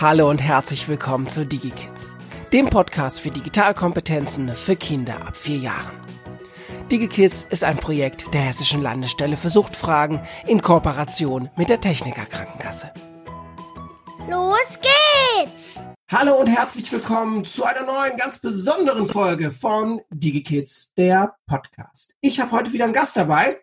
Hallo und herzlich willkommen zu DigiKids, dem Podcast für Digitalkompetenzen für Kinder ab vier Jahren. DigiKids ist ein Projekt der Hessischen Landesstelle für Suchtfragen in Kooperation mit der Techniker Krankenkasse. Los geht's! Hallo und herzlich willkommen zu einer neuen, ganz besonderen Folge von DigiKids, der Podcast. Ich habe heute wieder einen Gast dabei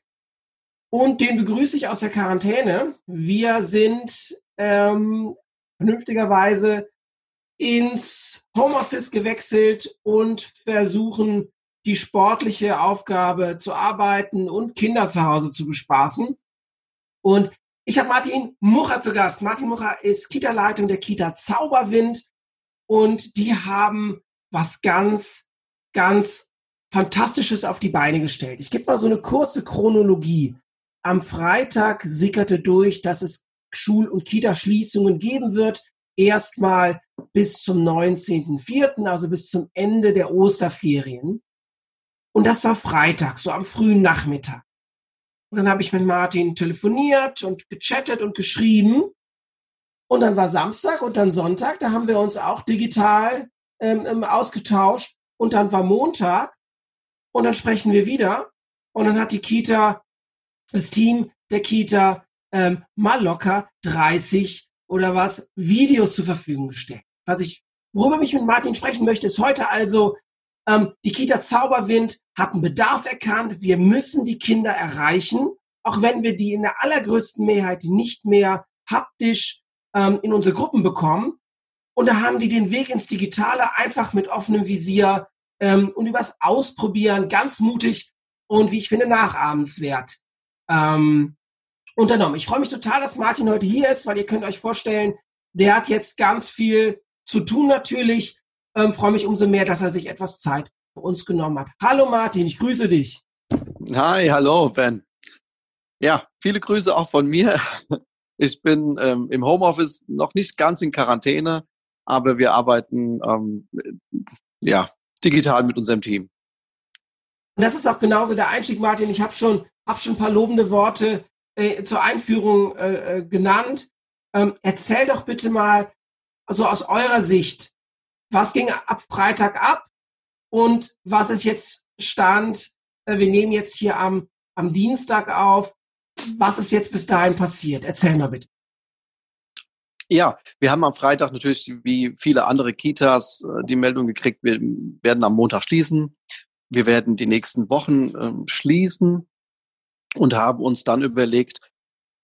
und den begrüße ich aus der Quarantäne. Wir sind ähm, vernünftigerweise ins Homeoffice gewechselt und versuchen, die sportliche Aufgabe zu arbeiten und Kinder zu Hause zu bespaßen. Und ich habe Martin Mucher zu Gast. Martin Mucher ist Kita-Leitung der Kita Zauberwind und die haben was ganz, ganz Fantastisches auf die Beine gestellt. Ich gebe mal so eine kurze Chronologie. Am Freitag sickerte durch, dass es Schul- und Kita-Schließungen geben wird. Erstmal bis zum 19.04., also bis zum Ende der Osterferien. Und das war Freitag, so am frühen Nachmittag. Und dann habe ich mit Martin telefoniert und gechattet und geschrieben. Und dann war Samstag und dann Sonntag, da haben wir uns auch digital ähm, ähm ausgetauscht. Und dann war Montag und dann sprechen wir wieder. Und dann hat die Kita, das Team der Kita ähm, mal locker 30 oder was Videos zur Verfügung gestellt. Was ich, worüber ich mit Martin sprechen möchte, ist heute also, ähm, die Kita Zauberwind hat einen Bedarf erkannt. Wir müssen die Kinder erreichen, auch wenn wir die in der allergrößten Mehrheit nicht mehr haptisch ähm, in unsere Gruppen bekommen. Und da haben die den Weg ins Digitale einfach mit offenem Visier ähm, und übers Ausprobieren ganz mutig und wie ich finde nachahmenswert ähm, unternommen. Ich freue mich total, dass Martin heute hier ist, weil ihr könnt euch vorstellen, der hat jetzt ganz viel zu tun natürlich. Ähm, freue mich umso mehr, dass er sich etwas Zeit für uns genommen hat. Hallo Martin, ich grüße dich. Hi, hallo Ben. Ja, viele Grüße auch von mir. Ich bin ähm, im Homeoffice noch nicht ganz in Quarantäne, aber wir arbeiten ähm, ja digital mit unserem Team. Und das ist auch genauso der Einstieg, Martin. Ich habe schon, hab schon ein paar lobende Worte äh, zur Einführung äh, äh, genannt. Ähm, erzähl doch bitte mal, so aus eurer Sicht, was ging ab Freitag ab und was ist jetzt Stand? Äh, wir nehmen jetzt hier am, am Dienstag auf. Was ist jetzt bis dahin passiert? Erzähl mal bitte. Ja, wir haben am Freitag natürlich wie viele andere Kitas äh, die Meldung gekriegt, wir werden am Montag schließen. Wir werden die nächsten Wochen äh, schließen und haben uns dann überlegt,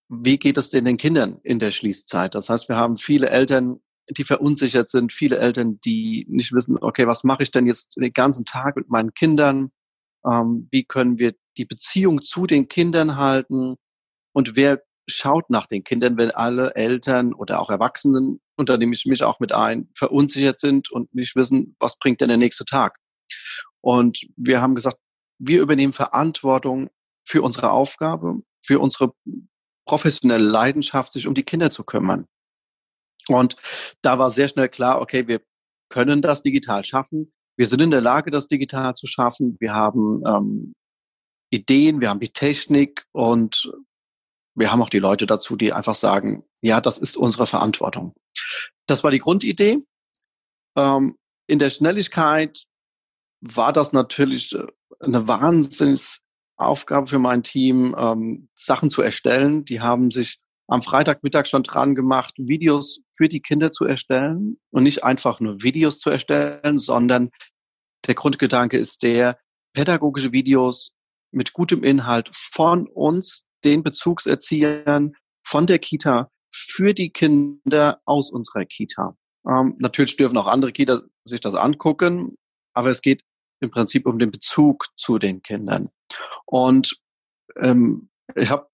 wie geht es denn den Kindern in der Schließzeit? Das heißt, wir haben viele Eltern, die verunsichert sind, viele Eltern, die nicht wissen, okay, was mache ich denn jetzt den ganzen Tag mit meinen Kindern? Ähm, wie können wir die Beziehung zu den Kindern halten? Und wer schaut nach den Kindern, wenn alle Eltern oder auch Erwachsenen, unter dem ich mich auch mit ein, verunsichert sind und nicht wissen, was bringt denn der nächste Tag? Und wir haben gesagt, wir übernehmen Verantwortung für unsere Aufgabe, für unsere professionelle Leidenschaft, sich um die Kinder zu kümmern. Und da war sehr schnell klar, okay, wir können das digital schaffen. Wir sind in der Lage, das digital zu schaffen. Wir haben ähm, Ideen, wir haben die Technik und wir haben auch die Leute dazu, die einfach sagen, ja, das ist unsere Verantwortung. Das war die Grundidee. Ähm, in der Schnelligkeit war das natürlich äh, eine wahnsinns Aufgabe für mein Team, ähm, Sachen zu erstellen. Die haben sich am Freitagmittag schon dran gemacht, Videos für die Kinder zu erstellen und nicht einfach nur Videos zu erstellen, sondern der Grundgedanke ist der, pädagogische Videos mit gutem Inhalt von uns, den Bezugserziehern, von der Kita, für die Kinder aus unserer Kita. Ähm, natürlich dürfen auch andere Kita sich das angucken, aber es geht im Prinzip um den Bezug zu den Kindern. Und ähm, ich habe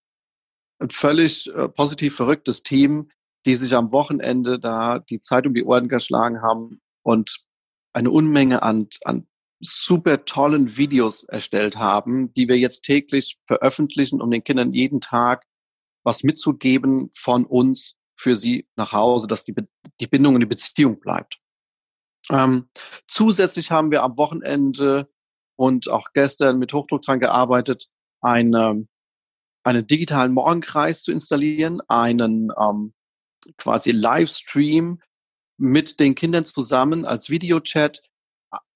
ein völlig äh, positiv verrücktes Team, die sich am Wochenende da die Zeit um die Ohren geschlagen haben und eine Unmenge an, an super tollen Videos erstellt haben, die wir jetzt täglich veröffentlichen, um den Kindern jeden Tag was mitzugeben von uns für sie nach Hause, dass die, die Bindung und die Beziehung bleibt. Ähm, zusätzlich haben wir am Wochenende und auch gestern mit Hochdruck dran gearbeitet, eine, einen digitalen Morgenkreis zu installieren, einen ähm, quasi Livestream mit den Kindern zusammen als Videochat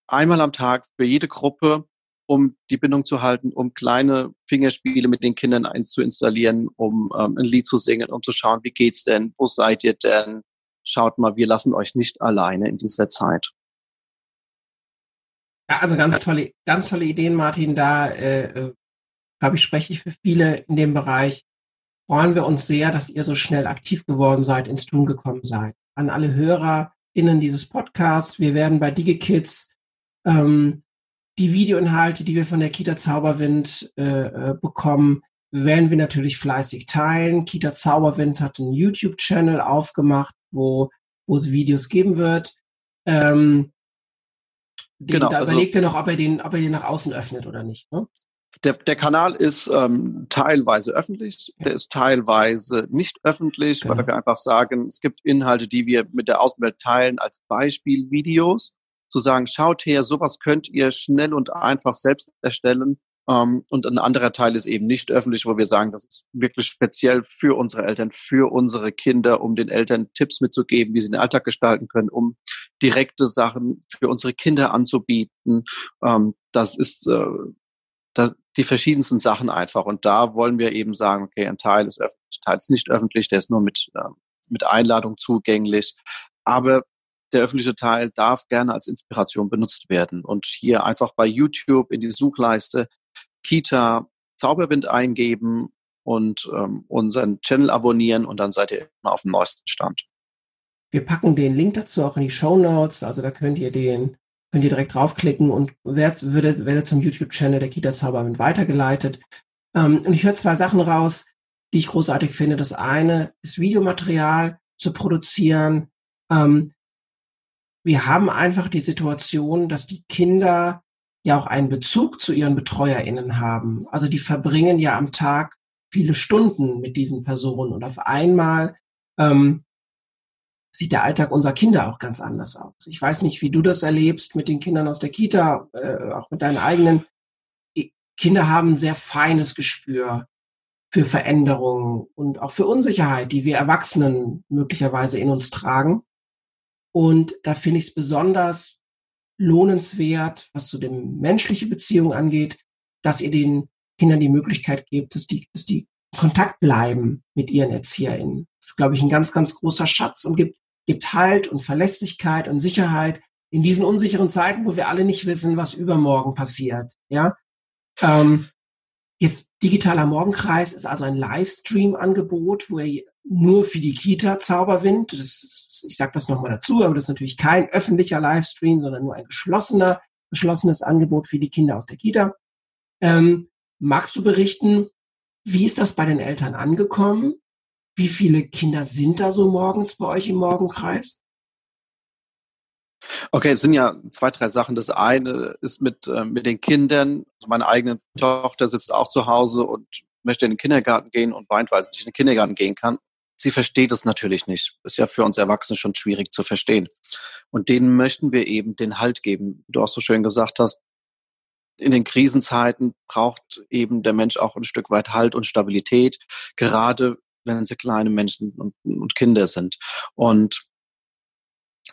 einmal am Tag für jede Gruppe, um die Bindung zu halten, um kleine Fingerspiele mit den Kindern einzuinstallieren, um ähm, ein Lied zu singen, um zu schauen, wie geht's denn, wo seid ihr denn? Schaut mal, wir lassen euch nicht alleine in dieser Zeit. Ja, also ganz tolle, ganz tolle Ideen, Martin. Da äh, äh glaube ich, spreche ich für viele in dem Bereich. Freuen wir uns sehr, dass ihr so schnell aktiv geworden seid, ins Tun gekommen seid. An alle HörerInnen dieses Podcasts. Wir werden bei DigiKids ähm, die Videoinhalte, die wir von der Kita Zauberwind äh, äh, bekommen, werden wir natürlich fleißig teilen. Kita Zauberwind hat einen YouTube-Channel aufgemacht, wo, wo es Videos geben wird. Ähm, den, genau, da also, überlegt er noch, ob er den, ob er den nach außen öffnet oder nicht. Ne? Der, der Kanal ist ähm, teilweise öffentlich, der ist teilweise nicht öffentlich, genau. weil wir einfach sagen, es gibt Inhalte, die wir mit der Außenwelt teilen als Beispielvideos zu sagen, schaut her, sowas könnt ihr schnell und einfach selbst erstellen. Ähm, und ein anderer Teil ist eben nicht öffentlich, wo wir sagen, das ist wirklich speziell für unsere Eltern, für unsere Kinder, um den Eltern Tipps mitzugeben, wie sie den Alltag gestalten können, um direkte Sachen für unsere Kinder anzubieten. Ähm, das ist äh, das, die verschiedensten Sachen einfach. Und da wollen wir eben sagen, okay, ein Teil ist öffentlich, ein Teil ist nicht öffentlich, der ist nur mit, äh, mit Einladung zugänglich. Aber der öffentliche Teil darf gerne als Inspiration benutzt werden. Und hier einfach bei YouTube in die Suchleiste Kita Zauberwind eingeben und ähm, unseren Channel abonnieren und dann seid ihr immer auf dem neuesten Stand. Wir packen den Link dazu auch in die Show Notes, also da könnt ihr den, könnt ihr direkt draufklicken und werdet, werdet, werdet zum YouTube-Channel der Kita Zauberwind weitergeleitet. Ähm, und ich höre zwei Sachen raus, die ich großartig finde. Das eine ist Videomaterial zu produzieren, ähm, wir haben einfach die Situation, dass die Kinder ja auch einen Bezug zu ihren BetreuerInnen haben. Also die verbringen ja am Tag viele Stunden mit diesen Personen und auf einmal ähm, sieht der Alltag unserer Kinder auch ganz anders aus. Ich weiß nicht, wie du das erlebst mit den Kindern aus der Kita, äh, auch mit deinen eigenen. Kinder haben ein sehr feines Gespür für Veränderungen und auch für Unsicherheit, die wir Erwachsenen möglicherweise in uns tragen. Und da finde ich es besonders lohnenswert, was so dem menschliche Beziehung angeht, dass ihr den Kindern die Möglichkeit gebt, dass die, dass die Kontakt bleiben mit ihren ErzieherInnen. Das ist, glaube ich, ein ganz, ganz großer Schatz und gibt, gibt Halt und Verlässlichkeit und Sicherheit in diesen unsicheren Zeiten, wo wir alle nicht wissen, was übermorgen passiert. Ja, ähm, jetzt digitaler Morgenkreis ist also ein Livestream-Angebot, wo ihr nur für die Kita Zauberwind. Das, ich sage das nochmal dazu, aber das ist natürlich kein öffentlicher Livestream, sondern nur ein geschlossener, geschlossenes Angebot für die Kinder aus der Kita. Ähm, magst du berichten, wie ist das bei den Eltern angekommen? Wie viele Kinder sind da so morgens bei euch im Morgenkreis? Okay, es sind ja zwei, drei Sachen. Das eine ist mit, äh, mit den Kindern. Also meine eigene Tochter sitzt auch zu Hause und möchte in den Kindergarten gehen und weint, weil sie nicht in den Kindergarten gehen kann sie versteht es natürlich nicht. Ist ja für uns Erwachsene schon schwierig zu verstehen. Und denen möchten wir eben den Halt geben. Du auch so schön gesagt hast, in den Krisenzeiten braucht eben der Mensch auch ein Stück weit Halt und Stabilität, gerade wenn sie kleine Menschen und, Kinder sind. Und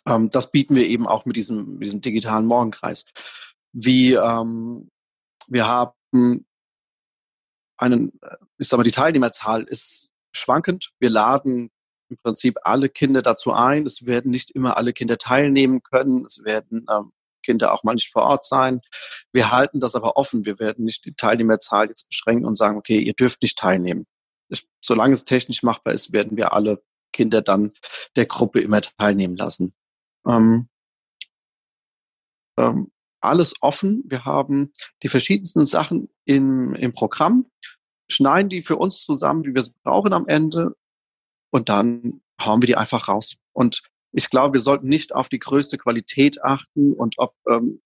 ähm, das bieten wir eben auch mit diesem, mit diesem digitalen Morgenkreis. Wie ähm, wir haben einen, ich sag mal, die Teilnehmerzahl ist schwankend. Wir laden im Prinzip alle Kinder dazu ein. Es werden nicht immer alle Kinder teilnehmen können. Es werden ähm, Kinder auch mal nicht vor Ort sein. Wir halten das aber offen. Wir werden nicht die Teilnehmerzahl jetzt beschränken und sagen, okay, ihr dürft nicht teilnehmen. Ich, solange es technisch machbar ist, werden wir alle Kinder dann der Gruppe immer teilnehmen lassen. Ähm, ähm, alles offen. Wir haben die verschiedensten Sachen im, im Programm schneiden die für uns zusammen, wie wir es brauchen am Ende und dann hauen wir die einfach raus. Und ich glaube, wir sollten nicht auf die größte Qualität achten und ob ähm,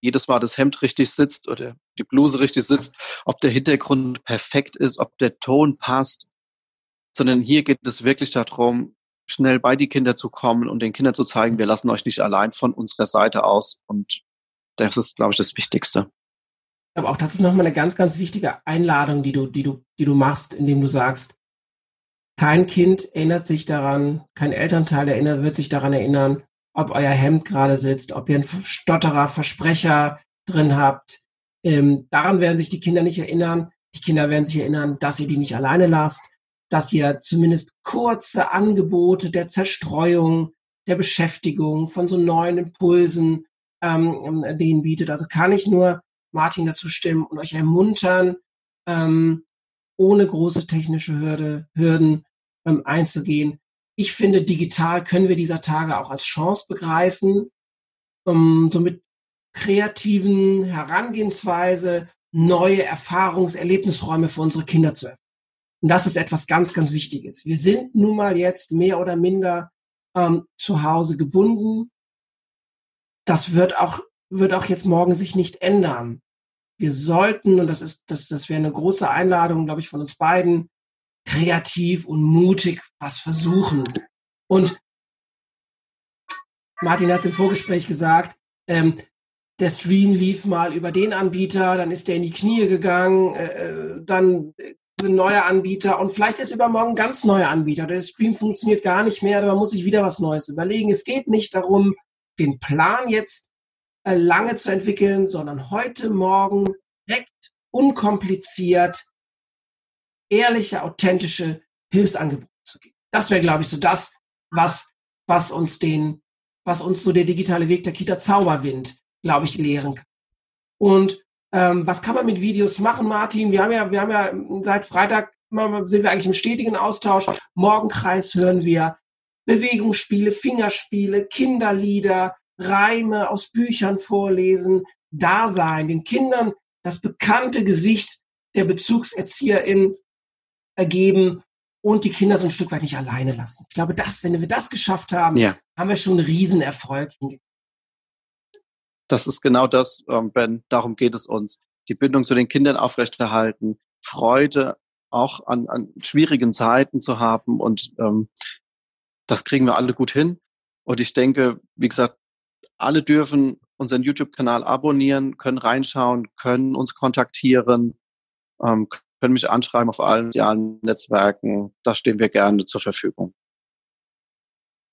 jedes Mal das Hemd richtig sitzt oder die Bluse richtig sitzt, ob der Hintergrund perfekt ist, ob der Ton passt, sondern hier geht es wirklich darum, schnell bei die Kinder zu kommen und den Kindern zu zeigen, wir lassen euch nicht allein von unserer Seite aus. Und das ist, glaube ich, das Wichtigste. Aber auch das ist nochmal eine ganz, ganz wichtige Einladung, die du, die du, die du machst, indem du sagst, kein Kind erinnert sich daran, kein Elternteil erinnert, wird sich daran erinnern, ob euer Hemd gerade sitzt, ob ihr einen Stotterer, Versprecher drin habt. Ähm, daran werden sich die Kinder nicht erinnern. Die Kinder werden sich erinnern, dass ihr die nicht alleine lasst, dass ihr zumindest kurze Angebote der Zerstreuung, der Beschäftigung, von so neuen Impulsen ähm, denen bietet. Also kann ich nur Martin dazu stimmen und euch ermuntern, ähm, ohne große technische Hürde, Hürden ähm, einzugehen. Ich finde, digital können wir dieser Tage auch als Chance begreifen, um so mit kreativen Herangehensweise neue Erfahrungs-, Erlebnisräume für unsere Kinder zu öffnen. Und das ist etwas ganz, ganz Wichtiges. Wir sind nun mal jetzt mehr oder minder ähm, zu Hause gebunden. Das wird auch, wird auch jetzt morgen sich nicht ändern. Wir sollten, und das ist, das, das wäre eine große Einladung, glaube ich, von uns beiden, kreativ und mutig was versuchen. Und Martin hat es im Vorgespräch gesagt, ähm, der Stream lief mal über den Anbieter, dann ist der in die Knie gegangen, äh, äh dann ein neuer Anbieter und vielleicht ist übermorgen ganz neuer Anbieter. Der Stream funktioniert gar nicht mehr, da muss ich wieder was Neues überlegen. Es geht nicht darum, den Plan jetzt lange zu entwickeln, sondern heute Morgen direkt, unkompliziert, ehrliche, authentische Hilfsangebote zu geben. Das wäre, glaube ich, so das, was, was uns den, was uns so der digitale Weg der Kita Zauberwind, glaube ich, lehren kann. Und ähm, was kann man mit Videos machen, Martin? Wir haben ja, wir haben ja seit Freitag sind wir eigentlich im stetigen Austausch. Morgenkreis hören wir Bewegungsspiele, Fingerspiele, Kinderlieder, Reime aus Büchern vorlesen, da sein, den Kindern das bekannte Gesicht der Bezugserzieherin ergeben und die Kinder so ein Stück weit nicht alleine lassen. Ich glaube, das, wenn wir das geschafft haben, ja. haben wir schon einen Riesenerfolg. Das ist genau das, ähm, Ben. Darum geht es uns. Die Bindung zu den Kindern aufrechterhalten, Freude auch an, an schwierigen Zeiten zu haben und ähm, das kriegen wir alle gut hin. Und ich denke, wie gesagt, alle dürfen unseren YouTube-Kanal abonnieren, können reinschauen, können uns kontaktieren, ähm, können mich anschreiben auf allen sozialen Netzwerken. Da stehen wir gerne zur Verfügung.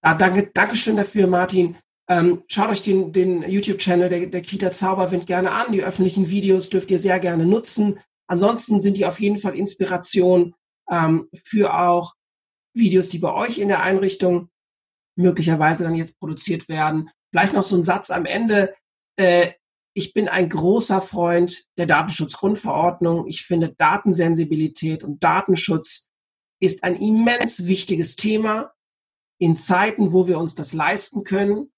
Ja, danke, Dankeschön dafür, Martin. Ähm, schaut euch den, den YouTube-Channel der, der Kita Zauberwind gerne an. Die öffentlichen Videos dürft ihr sehr gerne nutzen. Ansonsten sind die auf jeden Fall Inspiration ähm, für auch Videos, die bei euch in der Einrichtung möglicherweise dann jetzt produziert werden. Vielleicht noch so ein Satz am Ende. Äh, ich bin ein großer Freund der Datenschutzgrundverordnung. Ich finde Datensensibilität und Datenschutz ist ein immens wichtiges Thema in Zeiten, wo wir uns das leisten können.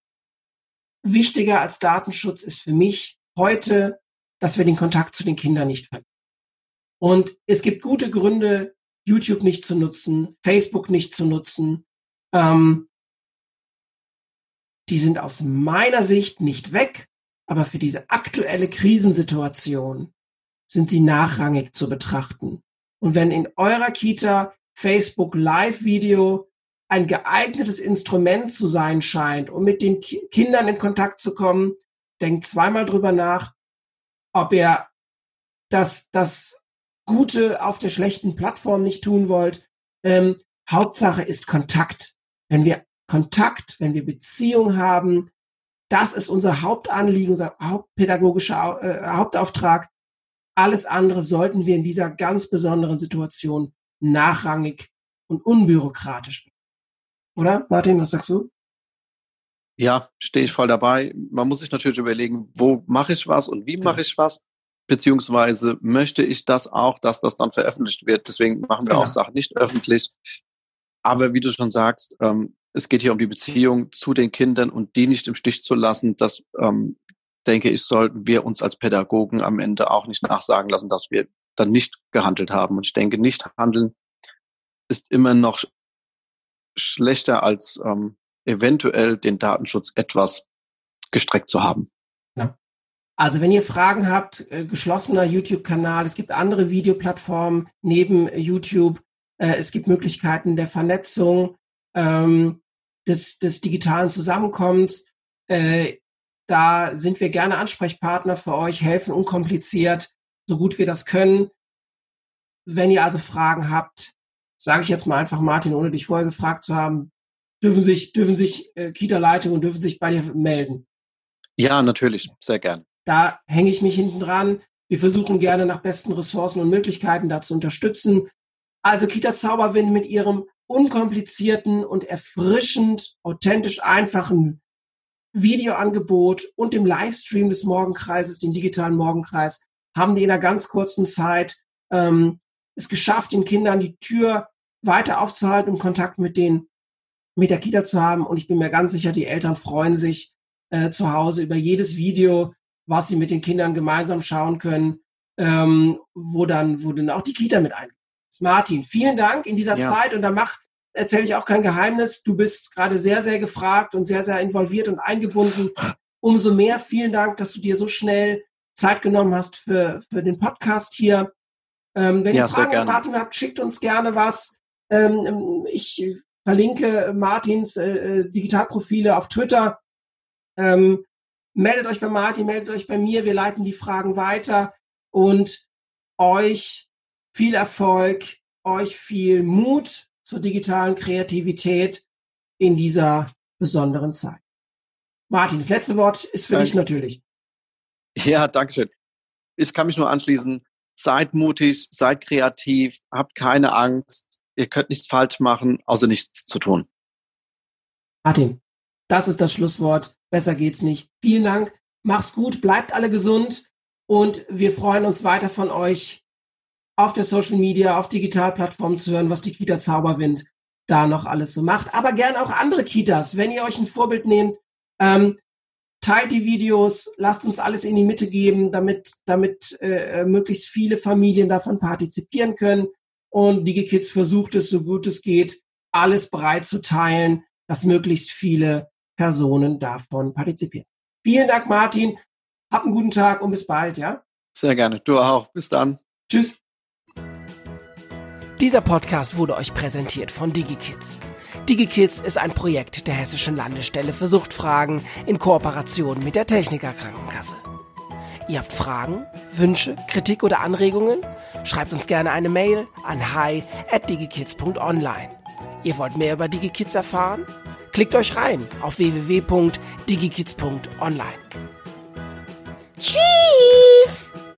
Wichtiger als Datenschutz ist für mich heute, dass wir den Kontakt zu den Kindern nicht verlieren. Und es gibt gute Gründe, YouTube nicht zu nutzen, Facebook nicht zu nutzen. Ähm, die sind aus meiner Sicht nicht weg, aber für diese aktuelle Krisensituation sind sie nachrangig zu betrachten. Und wenn in eurer Kita Facebook Live-Video ein geeignetes Instrument zu sein scheint, um mit den Ki Kindern in Kontakt zu kommen, denkt zweimal drüber nach, ob ihr das, das Gute auf der schlechten Plattform nicht tun wollt. Ähm, Hauptsache ist Kontakt. Wenn wir Kontakt, wenn wir Beziehung haben, das ist unser Hauptanliegen, unser hauptpädagogischer äh, Hauptauftrag. Alles andere sollten wir in dieser ganz besonderen Situation nachrangig und unbürokratisch. Oder, Martin, was sagst du? Ja, stehe ich voll dabei. Man muss sich natürlich überlegen, wo mache ich was und wie mache ich was, beziehungsweise möchte ich das auch, dass das dann veröffentlicht wird. Deswegen machen wir ja. auch Sachen nicht öffentlich. Aber wie du schon sagst, ähm, es geht hier um die Beziehung zu den Kindern und die nicht im Stich zu lassen. Das, ähm, denke ich, sollten wir uns als Pädagogen am Ende auch nicht nachsagen lassen, dass wir dann nicht gehandelt haben. Und ich denke, nicht handeln ist immer noch schlechter als ähm, eventuell den Datenschutz etwas gestreckt zu haben. Ja. Also wenn ihr Fragen habt, äh, geschlossener YouTube-Kanal, es gibt andere Videoplattformen neben YouTube, es gibt Möglichkeiten der Vernetzung. Ähm, des, des digitalen Zusammenkommens. Äh, da sind wir gerne Ansprechpartner für euch, helfen unkompliziert, so gut wir das können. Wenn ihr also Fragen habt, sage ich jetzt mal einfach, Martin, ohne dich vorher gefragt zu haben, dürfen sich, dürfen sich äh, Kita-Leitungen dürfen sich bei dir melden. Ja, natürlich, sehr gern. Da hänge ich mich hinten dran. Wir versuchen gerne nach besten Ressourcen und Möglichkeiten da zu unterstützen. Also Kita Zauberwind mit ihrem unkomplizierten und erfrischend, authentisch einfachen Videoangebot und dem Livestream des Morgenkreises, den digitalen Morgenkreis, haben die in einer ganz kurzen Zeit ähm, es geschafft, den Kindern die Tür weiter aufzuhalten, um Kontakt mit den mit der Kita zu haben. Und ich bin mir ganz sicher, die Eltern freuen sich äh, zu Hause über jedes Video, was sie mit den Kindern gemeinsam schauen können, ähm, wo dann, wo dann auch die Kita mit eingeht. Martin, vielen Dank in dieser ja. Zeit und da mach, erzähle ich auch kein Geheimnis. Du bist gerade sehr, sehr gefragt und sehr, sehr involviert und eingebunden. Umso mehr vielen Dank, dass du dir so schnell Zeit genommen hast für, für den Podcast hier. Ähm, wenn ja, ihr Fragen an Martin habt, schickt uns gerne was. Ähm, ich verlinke Martins äh, äh, Digitalprofile auf Twitter. Ähm, meldet euch bei Martin, meldet euch bei mir. Wir leiten die Fragen weiter und euch viel Erfolg, euch viel Mut zur digitalen Kreativität in dieser besonderen Zeit. Martin, das letzte Wort ist für Danke. dich natürlich. Ja, danke schön. Ich kann mich nur anschließen. Seid mutig, seid kreativ, habt keine Angst. Ihr könnt nichts falsch machen, außer nichts zu tun. Martin, das ist das Schlusswort. Besser geht's nicht. Vielen Dank. Mach's gut, bleibt alle gesund und wir freuen uns weiter von euch auf der Social Media, auf Digitalplattformen zu hören, was die Kita Zauberwind da noch alles so macht. Aber gern auch andere Kitas, wenn ihr euch ein Vorbild nehmt. Ähm, teilt die Videos, lasst uns alles in die Mitte geben, damit, damit äh, möglichst viele Familien davon partizipieren können. Und DigiKids versucht es, so gut es geht, alles bereit zu teilen, dass möglichst viele Personen davon partizipieren. Vielen Dank, Martin. Hab einen guten Tag und bis bald, ja? Sehr gerne. Du auch. Bis dann. Tschüss. Dieser Podcast wurde euch präsentiert von DigiKids. DigiKids ist ein Projekt der Hessischen Landesstelle für Suchtfragen in Kooperation mit der Techniker Krankenkasse. Ihr habt Fragen, Wünsche, Kritik oder Anregungen? Schreibt uns gerne eine Mail an hi at digikids.online. Ihr wollt mehr über DigiKids erfahren? Klickt euch rein auf www.digikids.online. Tschüss!